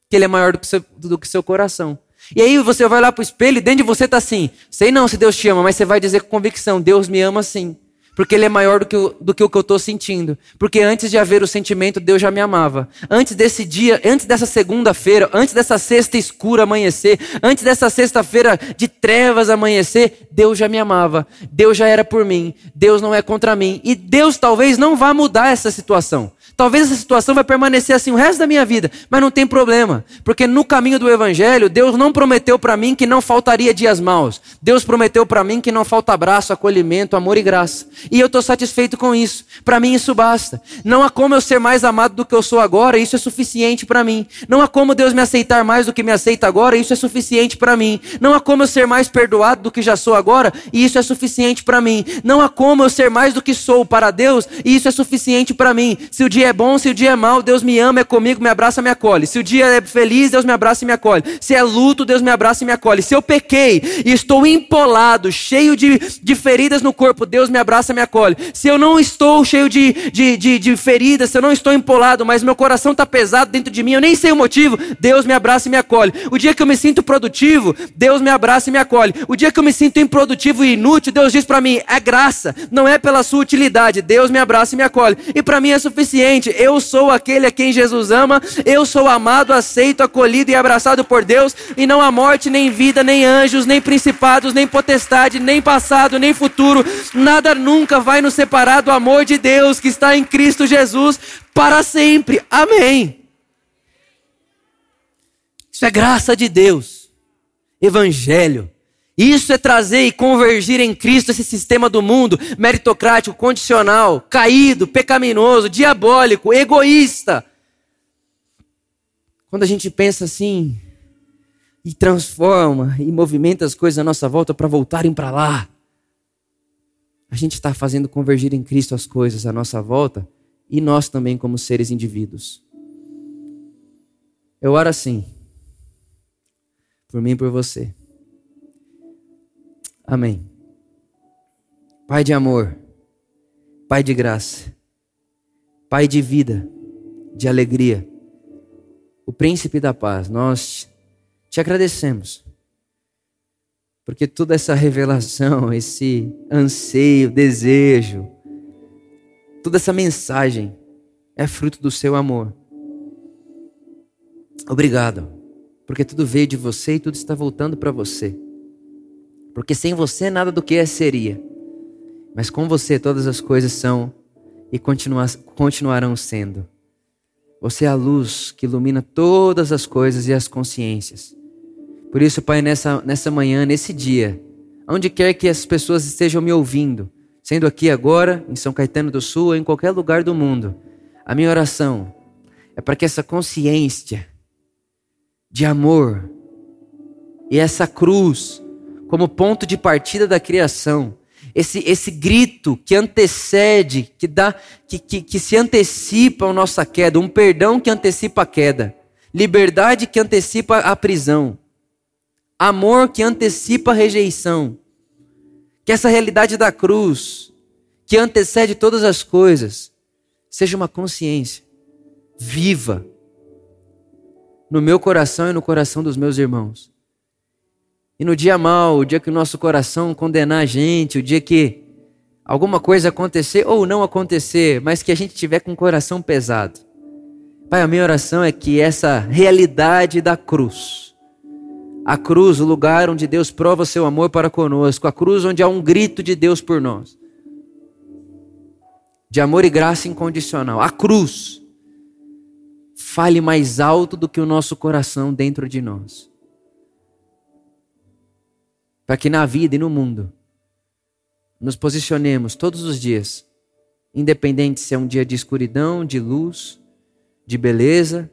Que ele é maior do que seu, do que seu coração. E aí você vai lá para o espelho e dentro de você está assim. Sei não se Deus te ama, mas você vai dizer com convicção: Deus me ama sim. Porque ele é maior do que, o, do que o que eu estou sentindo. Porque antes de haver o sentimento, Deus já me amava. Antes desse dia, antes dessa segunda-feira, antes dessa sexta escura amanhecer, antes dessa sexta-feira de trevas amanhecer, Deus já me amava. Deus já era por mim. Deus não é contra mim. E Deus talvez não vá mudar essa situação. Talvez essa situação vai permanecer assim o resto da minha vida, mas não tem problema, porque no caminho do evangelho, Deus não prometeu para mim que não faltaria dias maus. Deus prometeu para mim que não falta abraço, acolhimento, amor e graça. E eu estou satisfeito com isso. Para mim isso basta. Não há como eu ser mais amado do que eu sou agora, isso é suficiente para mim. Não há como Deus me aceitar mais do que me aceita agora, isso é suficiente para mim. Não há como eu ser mais perdoado do que já sou agora, e isso é suficiente para mim. Não há como eu ser mais do que sou para Deus, e isso é suficiente para mim. Se o dia é bom, se o dia é mau, Deus me ama, é comigo, me abraça, me acolhe. Se o dia é feliz, Deus me abraça e me acolhe. Se é luto, Deus me abraça e me acolhe. Se eu pequei e estou empolado, cheio de, de feridas no corpo, Deus me abraça e me acolhe. Se eu não estou cheio de, de, de, de feridas, se eu não estou empolado, mas meu coração está pesado dentro de mim, eu nem sei o motivo, Deus me abraça e me acolhe. O dia que eu me sinto produtivo, Deus me abraça e me acolhe. O dia que eu me sinto improdutivo e inútil, Deus diz para mim: é graça, não é pela sua utilidade. Deus me abraça e me acolhe. E para mim é suficiente eu sou aquele a quem Jesus ama, eu sou amado, aceito, acolhido e abraçado por Deus, e não há morte, nem vida, nem anjos, nem principados, nem potestade, nem passado, nem futuro, nada nunca vai nos separar do amor de Deus que está em Cristo Jesus para sempre. Amém. Isso é graça de Deus, Evangelho. Isso é trazer e convergir em Cristo esse sistema do mundo meritocrático, condicional, caído, pecaminoso, diabólico, egoísta. Quando a gente pensa assim e transforma e movimenta as coisas à nossa volta para voltarem para lá, a gente está fazendo convergir em Cristo as coisas à nossa volta e nós também, como seres indivíduos. Eu oro assim, por mim e por você. Amém. Pai de amor, Pai de graça, Pai de vida, de alegria, o Príncipe da paz, nós te agradecemos. Porque toda essa revelação, esse anseio, desejo, toda essa mensagem é fruto do seu amor. Obrigado, porque tudo veio de você e tudo está voltando para você. Porque sem você nada do que é seria. Mas com você todas as coisas são e continua, continuarão sendo. Você é a luz que ilumina todas as coisas e as consciências. Por isso, Pai, nessa, nessa manhã, nesse dia, onde quer que as pessoas estejam me ouvindo, sendo aqui agora, em São Caetano do Sul ou em qualquer lugar do mundo, a minha oração é para que essa consciência de amor e essa cruz como ponto de partida da criação. Esse, esse grito que antecede, que dá, que, que, que se antecipa a nossa queda, um perdão que antecipa a queda, liberdade que antecipa a prisão. amor que antecipa a rejeição. Que essa realidade da cruz, que antecede todas as coisas, seja uma consciência viva no meu coração e no coração dos meus irmãos. E no dia mal, o dia que o nosso coração condenar a gente, o dia que alguma coisa acontecer ou não acontecer, mas que a gente tiver com o coração pesado. Pai, a minha oração é que essa realidade da cruz, a cruz, o lugar onde Deus prova seu amor para conosco, a cruz onde há um grito de Deus por nós, de amor e graça incondicional, a cruz, fale mais alto do que o nosso coração dentro de nós. Para que na vida e no mundo nos posicionemos todos os dias, independente se é um dia de escuridão, de luz, de beleza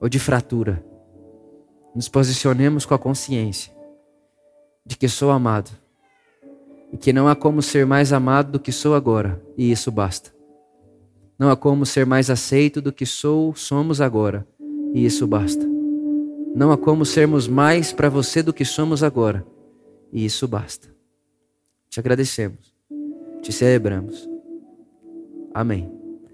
ou de fratura. Nos posicionemos com a consciência de que sou amado e que não há como ser mais amado do que sou agora, e isso basta. Não há como ser mais aceito do que sou, somos agora, e isso basta. Não há como sermos mais para você do que somos agora, e isso basta. Te agradecemos, te celebramos. Amém.